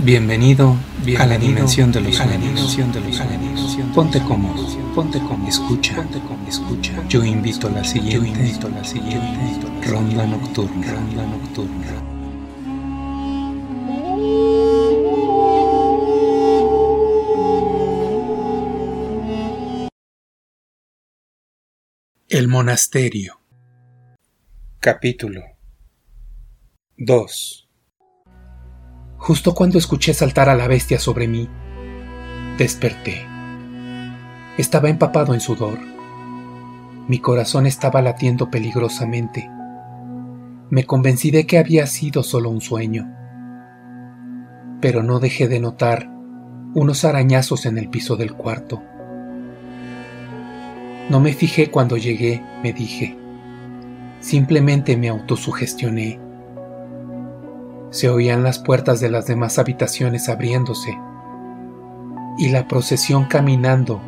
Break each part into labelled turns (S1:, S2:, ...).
S1: Bienvenido, a la dimensión de los sueños. Ponte cómodo, ponte cómodo, escucha, ponte cómodo, escucha. Yo invito a la siguiente, yo invito a la siguiente. Ronda nocturna, ronda nocturna. El monasterio. Capítulo 2 Justo cuando escuché saltar a la bestia sobre mí, desperté. Estaba empapado en sudor. Mi corazón estaba latiendo peligrosamente. Me convencí de que había sido solo un sueño. Pero no dejé de notar unos arañazos en el piso del cuarto. No me fijé cuando llegué, me dije. Simplemente me autosugestioné se oían las puertas de las demás habitaciones abriéndose y la procesión caminando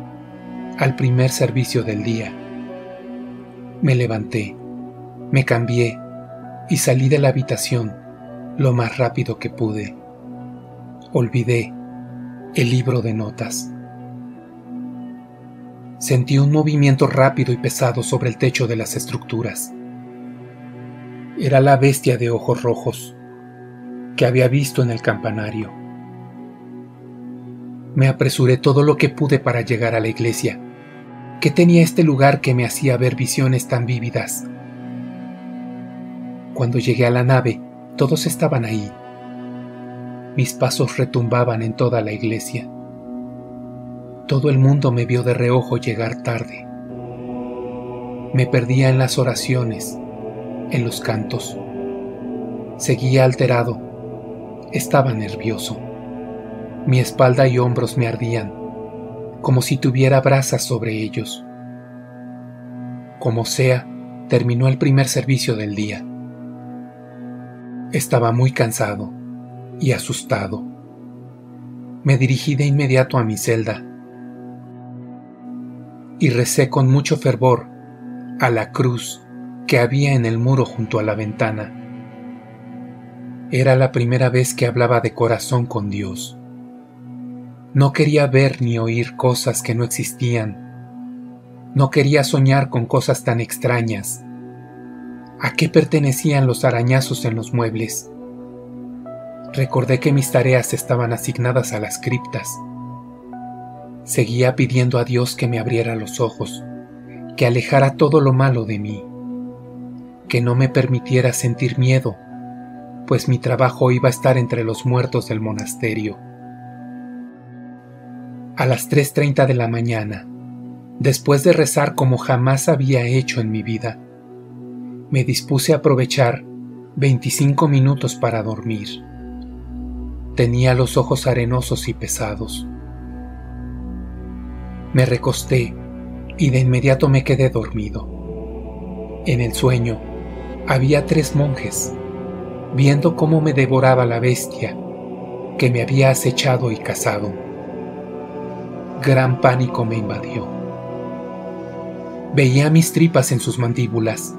S1: al primer servicio del día. Me levanté, me cambié y salí de la habitación lo más rápido que pude. Olvidé el libro de notas. Sentí un movimiento rápido y pesado sobre el techo de las estructuras. Era la bestia de ojos rojos que había visto en el campanario. Me apresuré todo lo que pude para llegar a la iglesia. ¿Qué tenía este lugar que me hacía ver visiones tan vívidas? Cuando llegué a la nave, todos estaban ahí. Mis pasos retumbaban en toda la iglesia. Todo el mundo me vio de reojo llegar tarde. Me perdía en las oraciones, en los cantos. Seguía alterado estaba nervioso. Mi espalda y hombros me ardían, como si tuviera brasas sobre ellos. Como sea, terminó el primer servicio del día. Estaba muy cansado y asustado. Me dirigí de inmediato a mi celda y recé con mucho fervor a la cruz que había en el muro junto a la ventana. Era la primera vez que hablaba de corazón con Dios. No quería ver ni oír cosas que no existían. No quería soñar con cosas tan extrañas. ¿A qué pertenecían los arañazos en los muebles? Recordé que mis tareas estaban asignadas a las criptas. Seguía pidiendo a Dios que me abriera los ojos, que alejara todo lo malo de mí, que no me permitiera sentir miedo pues mi trabajo iba a estar entre los muertos del monasterio. A las 3.30 de la mañana, después de rezar como jamás había hecho en mi vida, me dispuse a aprovechar 25 minutos para dormir. Tenía los ojos arenosos y pesados. Me recosté y de inmediato me quedé dormido. En el sueño había tres monjes viendo cómo me devoraba la bestia que me había acechado y cazado. Gran pánico me invadió. Veía mis tripas en sus mandíbulas.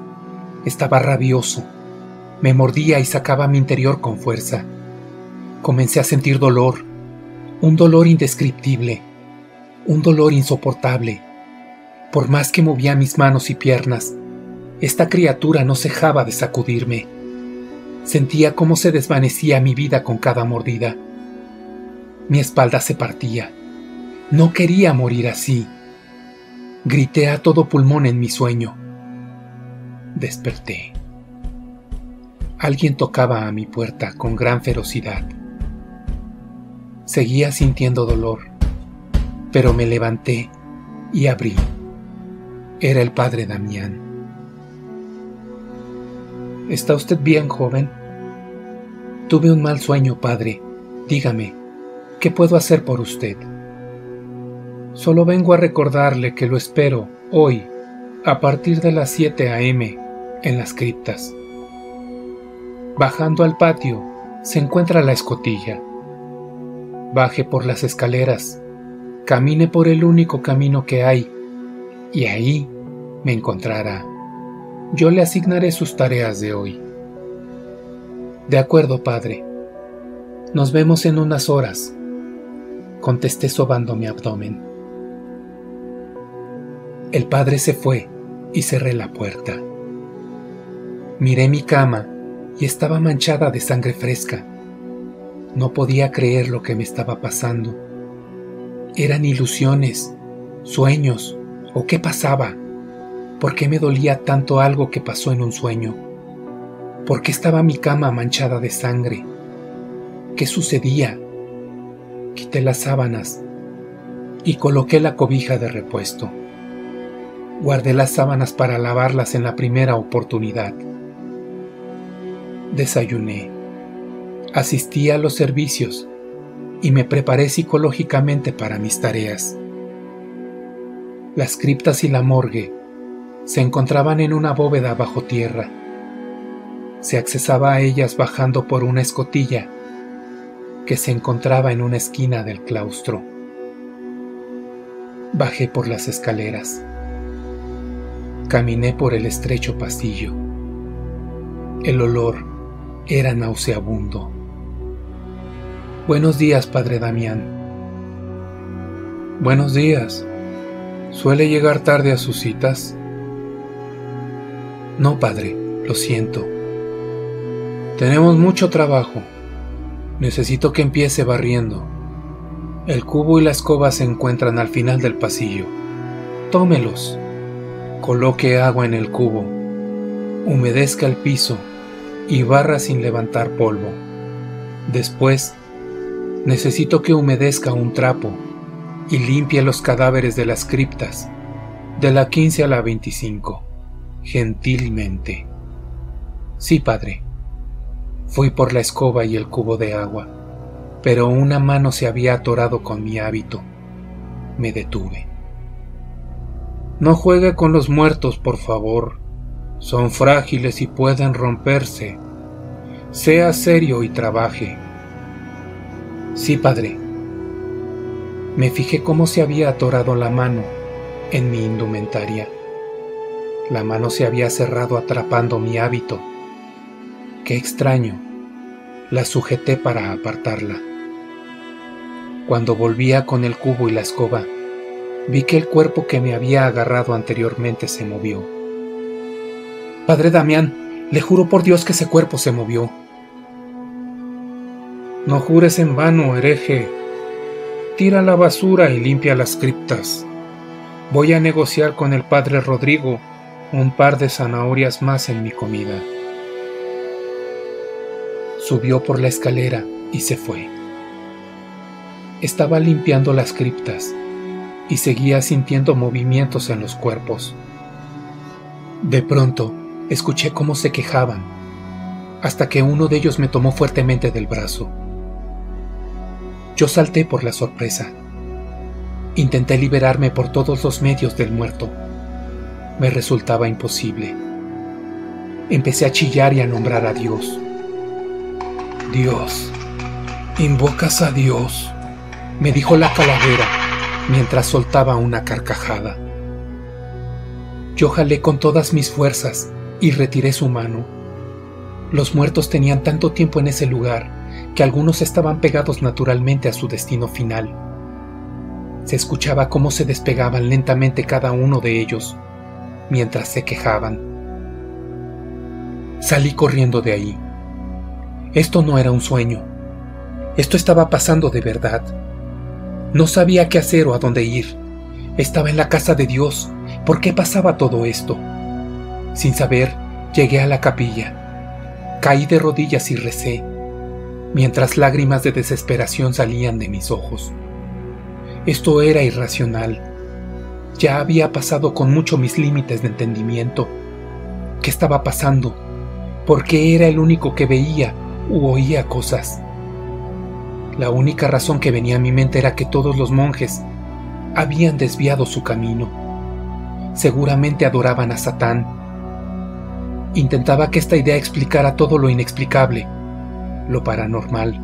S1: Estaba rabioso. Me mordía y sacaba mi interior con fuerza. Comencé a sentir dolor, un dolor indescriptible, un dolor insoportable. Por más que movía mis manos y piernas, esta criatura no cejaba de sacudirme. Sentía cómo se desvanecía mi vida con cada mordida. Mi espalda se partía. No quería morir así. Grité a todo pulmón en mi sueño. Desperté. Alguien tocaba a mi puerta con gran ferocidad. Seguía sintiendo dolor, pero me levanté y abrí. Era el padre Damián. ¿Está usted bien, joven? Tuve un mal sueño, padre. Dígame, ¿qué puedo hacer por usted? Solo vengo a recordarle que lo espero hoy, a partir de las 7 a.m., en las criptas. Bajando al patio, se encuentra la escotilla. Baje por las escaleras, camine por el único camino que hay, y ahí me encontrará yo le asignaré sus tareas de hoy. De acuerdo, padre. Nos vemos en unas horas, contesté sobando mi abdomen. El padre se fue y cerré la puerta. Miré mi cama y estaba manchada de sangre fresca. No podía creer lo que me estaba pasando. ¿Eran ilusiones, sueños o qué pasaba? ¿Por qué me dolía tanto algo que pasó en un sueño? ¿Por qué estaba mi cama manchada de sangre? ¿Qué sucedía? Quité las sábanas y coloqué la cobija de repuesto. Guardé las sábanas para lavarlas en la primera oportunidad. Desayuné, asistí a los servicios y me preparé psicológicamente para mis tareas. Las criptas y la morgue se encontraban en una bóveda bajo tierra. Se accesaba a ellas bajando por una escotilla que se encontraba en una esquina del claustro. Bajé por las escaleras. Caminé por el estrecho pasillo. El olor era nauseabundo. Buenos días, padre Damián.
S2: Buenos días. ¿Suele llegar tarde a sus citas?
S1: No, padre, lo siento.
S2: Tenemos mucho trabajo. Necesito que empiece barriendo. El cubo y la escoba se encuentran al final del pasillo. Tómelos. Coloque agua en el cubo. Humedezca el piso y barra sin levantar polvo. Después, necesito que humedezca un trapo y limpie los cadáveres de las criptas, de la 15 a la 25, gentilmente. Sí, padre. Fui por la escoba y el cubo de agua, pero una mano se había atorado con mi hábito. Me detuve. No juegue con los muertos, por favor, son frágiles y pueden romperse. Sea serio y trabaje.
S1: Sí, padre. Me fijé cómo se había atorado la mano en mi indumentaria. La mano se había cerrado atrapando mi hábito. Qué extraño. La sujeté para apartarla. Cuando volvía con el cubo y la escoba, vi que el cuerpo que me había agarrado anteriormente se movió. Padre Damián, le juro por Dios que ese cuerpo se movió.
S2: No jures en vano, hereje. Tira la basura y limpia las criptas. Voy a negociar con el padre Rodrigo un par de zanahorias más en mi comida.
S1: Subió por la escalera y se fue. Estaba limpiando las criptas y seguía sintiendo movimientos en los cuerpos. De pronto, escuché cómo se quejaban, hasta que uno de ellos me tomó fuertemente del brazo. Yo salté por la sorpresa. Intenté liberarme por todos los medios del muerto. Me resultaba imposible. Empecé a chillar y a nombrar a Dios.
S2: Dios, invocas a Dios,
S1: me dijo la calavera mientras soltaba una carcajada. Yo jalé con todas mis fuerzas y retiré su mano. Los muertos tenían tanto tiempo en ese lugar que algunos estaban pegados naturalmente a su destino final. Se escuchaba cómo se despegaban lentamente cada uno de ellos mientras se quejaban. Salí corriendo de ahí. Esto no era un sueño. Esto estaba pasando de verdad. No sabía qué hacer o a dónde ir. Estaba en la casa de Dios. ¿Por qué pasaba todo esto? Sin saber, llegué a la capilla. Caí de rodillas y recé, mientras lágrimas de desesperación salían de mis ojos. Esto era irracional. Ya había pasado con mucho mis límites de entendimiento. ¿Qué estaba pasando? ¿Por qué era el único que veía u oía cosas? La única razón que venía a mi mente era que todos los monjes habían desviado su camino. Seguramente adoraban a Satán Intentaba que esta idea explicara todo lo inexplicable, lo paranormal.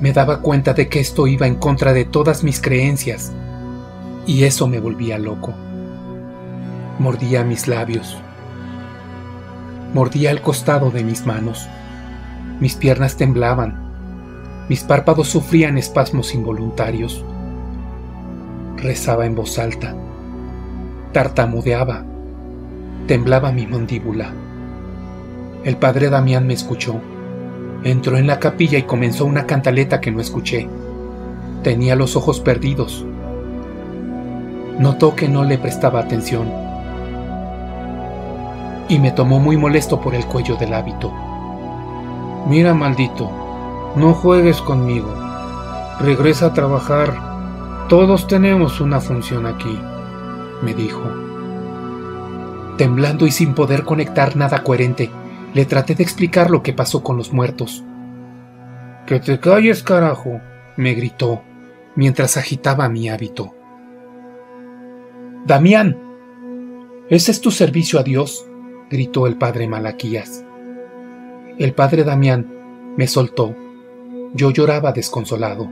S1: Me daba cuenta de que esto iba en contra de todas mis creencias, y eso me volvía loco. Mordía mis labios. Mordía el costado de mis manos. Mis piernas temblaban. Mis párpados sufrían espasmos involuntarios. Rezaba en voz alta. Tartamudeaba. Temblaba mi mandíbula. El padre Damián me escuchó. Entró en la capilla y comenzó una cantaleta que no escuché. Tenía los ojos perdidos. Notó que no le prestaba atención y me tomó muy molesto por el cuello del hábito. Mira, maldito, no juegues conmigo. Regresa a trabajar. Todos tenemos una función aquí, me dijo. Temblando y sin poder conectar nada coherente, le traté de explicar lo que pasó con los muertos. Que te calles, carajo, me gritó, mientras agitaba mi hábito. Damián, ¿ese es tu servicio a Dios? gritó el padre Malaquías. El padre Damián me soltó. Yo lloraba desconsolado.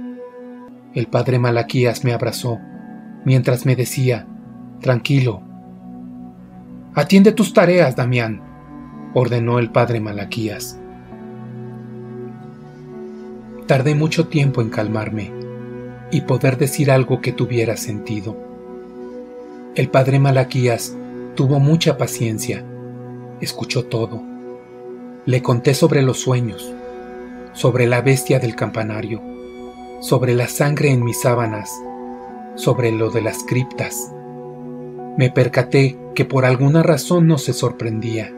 S1: El padre Malaquías me abrazó, mientras me decía, Tranquilo. Atiende tus tareas, Damián, ordenó el padre Malaquías. Tardé mucho tiempo en calmarme y poder decir algo que tuviera sentido. El padre Malaquías tuvo mucha paciencia escuchó todo. Le conté sobre los sueños, sobre la bestia del campanario, sobre la sangre en mis sábanas, sobre lo de las criptas. Me percaté que por alguna razón no se sorprendía.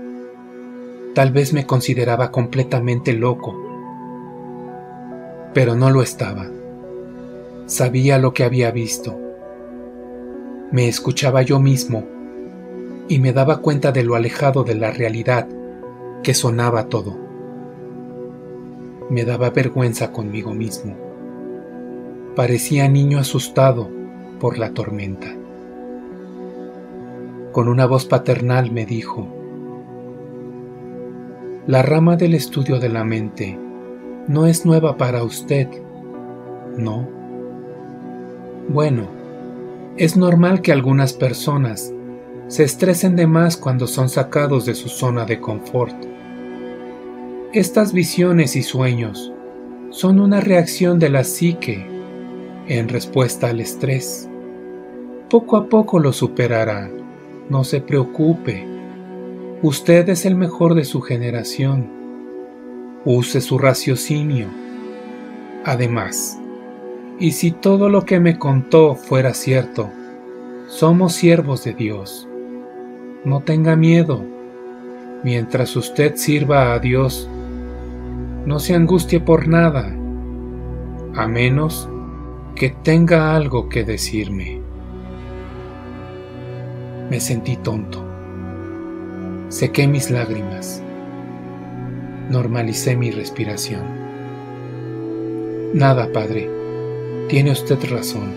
S1: Tal vez me consideraba completamente loco, pero no lo estaba. Sabía lo que había visto. Me escuchaba yo mismo y me daba cuenta de lo alejado de la realidad que sonaba todo. Me daba vergüenza conmigo mismo. Parecía niño asustado por la tormenta. Con una voz paternal me dijo, La rama del estudio de la mente no es nueva para usted, ¿no? Bueno, es normal que algunas personas se estresen de más cuando son sacados de su zona de confort. Estas visiones y sueños son una reacción de la psique en respuesta al estrés. Poco a poco lo superará, no se preocupe. Usted es el mejor de su generación. Use su raciocinio. Además, y si todo lo que me contó fuera cierto, somos siervos de Dios no tenga miedo. Mientras usted sirva a Dios, no se angustie por nada, a menos que tenga algo que decirme. Me sentí tonto. Sequé mis lágrimas. Normalicé mi respiración. Nada, padre. Tiene usted razón.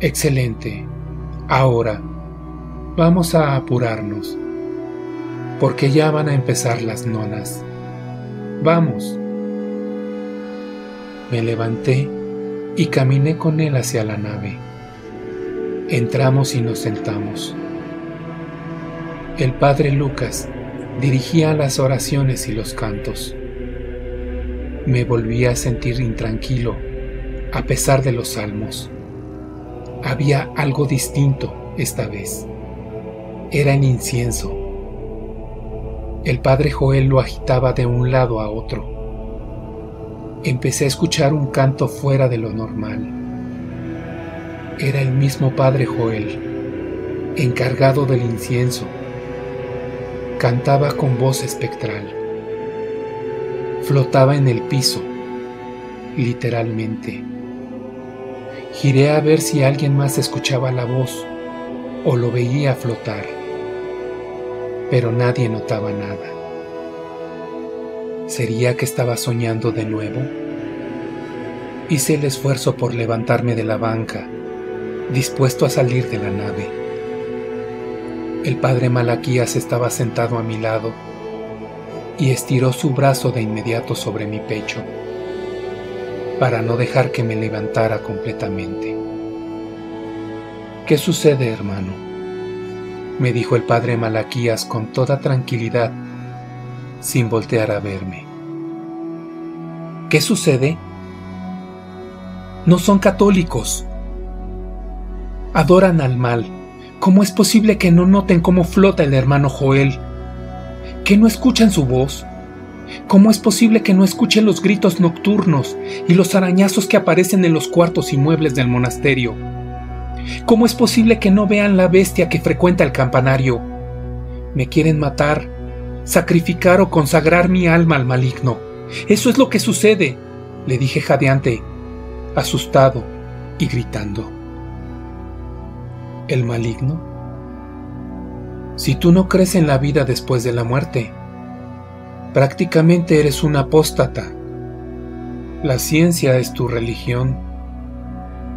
S1: Excelente. Ahora Vamos a apurarnos, porque ya van a empezar las nonas. Vamos. Me levanté y caminé con él hacia la nave. Entramos y nos sentamos. El padre Lucas dirigía las oraciones y los cantos. Me volví a sentir intranquilo a pesar de los salmos. Había algo distinto esta vez era en incienso. El padre Joel lo agitaba de un lado a otro. Empecé a escuchar un canto fuera de lo normal. Era el mismo padre Joel, encargado del incienso. Cantaba con voz espectral. Flotaba en el piso, literalmente. Giré a ver si alguien más escuchaba la voz o lo veía flotar pero nadie notaba nada. ¿Sería que estaba soñando de nuevo? Hice el esfuerzo por levantarme de la banca, dispuesto a salir de la nave. El padre Malaquías estaba sentado a mi lado y estiró su brazo de inmediato sobre mi pecho para no dejar que me levantara completamente. ¿Qué sucede, hermano? Me dijo el padre Malaquías con toda tranquilidad, sin voltear a verme. ¿Qué sucede? No son católicos. Adoran al mal. ¿Cómo es posible que no noten cómo flota el hermano Joel? ¿Que no escuchan su voz? ¿Cómo es posible que no escuchen los gritos nocturnos y los arañazos que aparecen en los cuartos y muebles del monasterio? ¿Cómo es posible que no vean la bestia que frecuenta el campanario? Me quieren matar, sacrificar o consagrar mi alma al maligno. Eso es lo que sucede, le dije jadeante, asustado y gritando. ¿El maligno? Si tú no crees en la vida después de la muerte, prácticamente eres un apóstata. La ciencia es tu religión.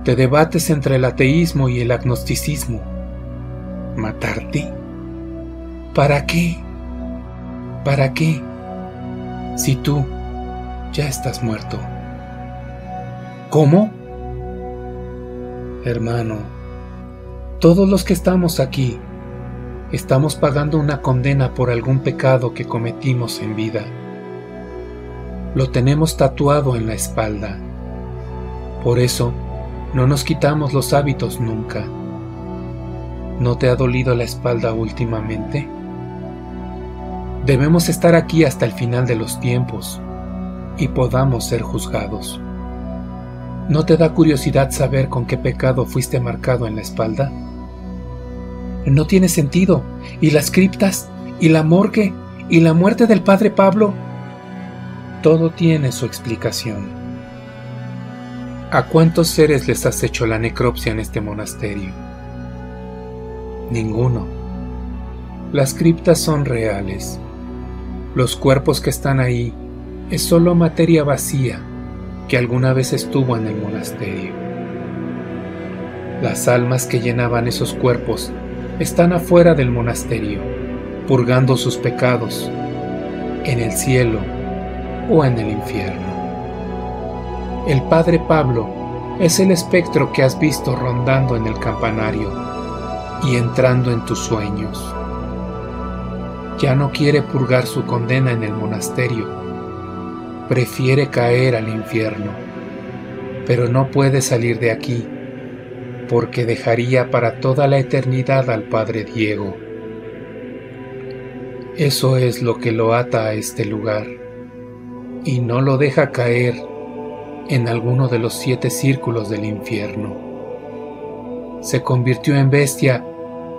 S1: Te debates entre el ateísmo y el agnosticismo. ¿Matarte? ¿Para qué? ¿Para qué? Si tú ya estás muerto. ¿Cómo? Hermano, todos los que estamos aquí estamos pagando una condena por algún pecado que cometimos en vida. Lo tenemos tatuado en la espalda. Por eso, no nos quitamos los hábitos nunca. ¿No te ha dolido la espalda últimamente? Debemos estar aquí hasta el final de los tiempos y podamos ser juzgados. ¿No te da curiosidad saber con qué pecado fuiste marcado en la espalda? No tiene sentido. ¿Y las criptas? ¿Y la morgue? ¿Y la muerte del padre Pablo? Todo tiene su explicación. ¿A cuántos seres les has hecho la necropsia en este monasterio? Ninguno. Las criptas son reales. Los cuerpos que están ahí es solo materia vacía que alguna vez estuvo en el monasterio. Las almas que llenaban esos cuerpos están afuera del monasterio, purgando sus pecados, en el cielo o en el infierno. El Padre Pablo es el espectro que has visto rondando en el campanario y entrando en tus sueños. Ya no quiere purgar su condena en el monasterio, prefiere caer al infierno, pero no puede salir de aquí porque dejaría para toda la eternidad al Padre Diego. Eso es lo que lo ata a este lugar y no lo deja caer en alguno de los siete círculos del infierno. Se convirtió en bestia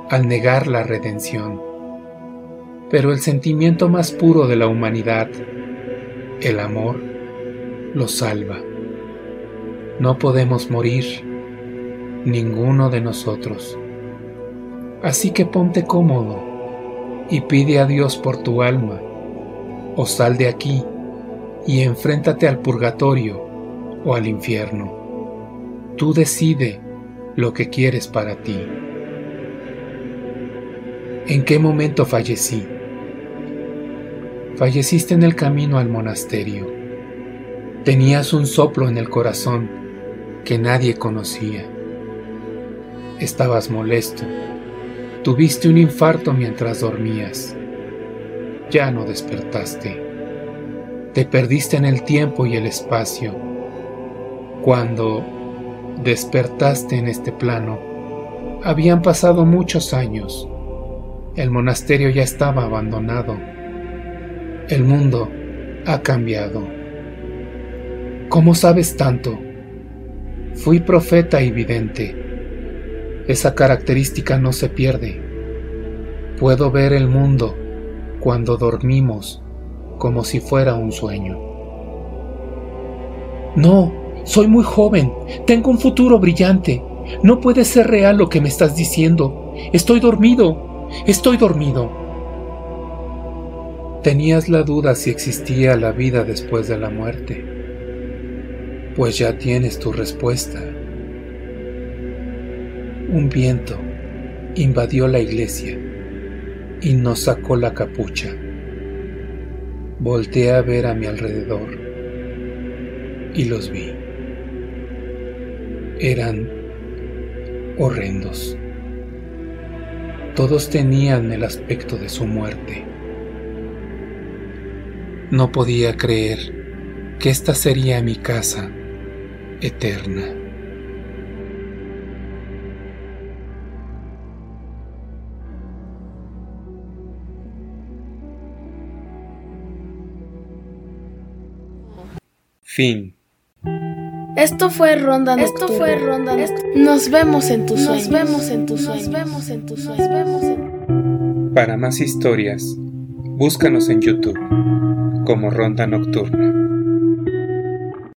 S1: al negar la redención. Pero el sentimiento más puro de la humanidad, el amor, lo salva. No podemos morir ninguno de nosotros. Así que ponte cómodo y pide a Dios por tu alma, o sal de aquí y enfréntate al purgatorio o al infierno. Tú decide lo que quieres para ti. ¿En qué momento fallecí? Falleciste en el camino al monasterio. Tenías un soplo en el corazón que nadie conocía Estabas molesto. Tuviste un infarto mientras dormías. Ya no despertaste. Te perdiste en el tiempo y el espacio. Cuando despertaste en este plano, habían pasado muchos años. El monasterio ya estaba abandonado. El mundo ha cambiado. ¿Cómo sabes tanto? Fui profeta y vidente esa característica no se pierde. Puedo ver el mundo cuando dormimos como si fuera un sueño. No, soy muy joven, tengo un futuro brillante. No puede ser real lo que me estás diciendo. Estoy dormido, estoy dormido. Tenías la duda si existía la vida después de la muerte. Pues ya tienes tu respuesta un viento invadió la iglesia y nos sacó la capucha. Volteé a ver a mi alrededor y los vi. Eran horrendos. Todos tenían el aspecto de su muerte. No podía creer que esta sería mi casa eterna. Fin.
S3: Esto fue Ronda Nocturna. Esto fue Ronda Nos vemos en tus sueños. Nos vemos en tus sueños. Nos vemos en tus sueños. Nos vemos en...
S1: Para más historias, búscanos en YouTube como Ronda Nocturna.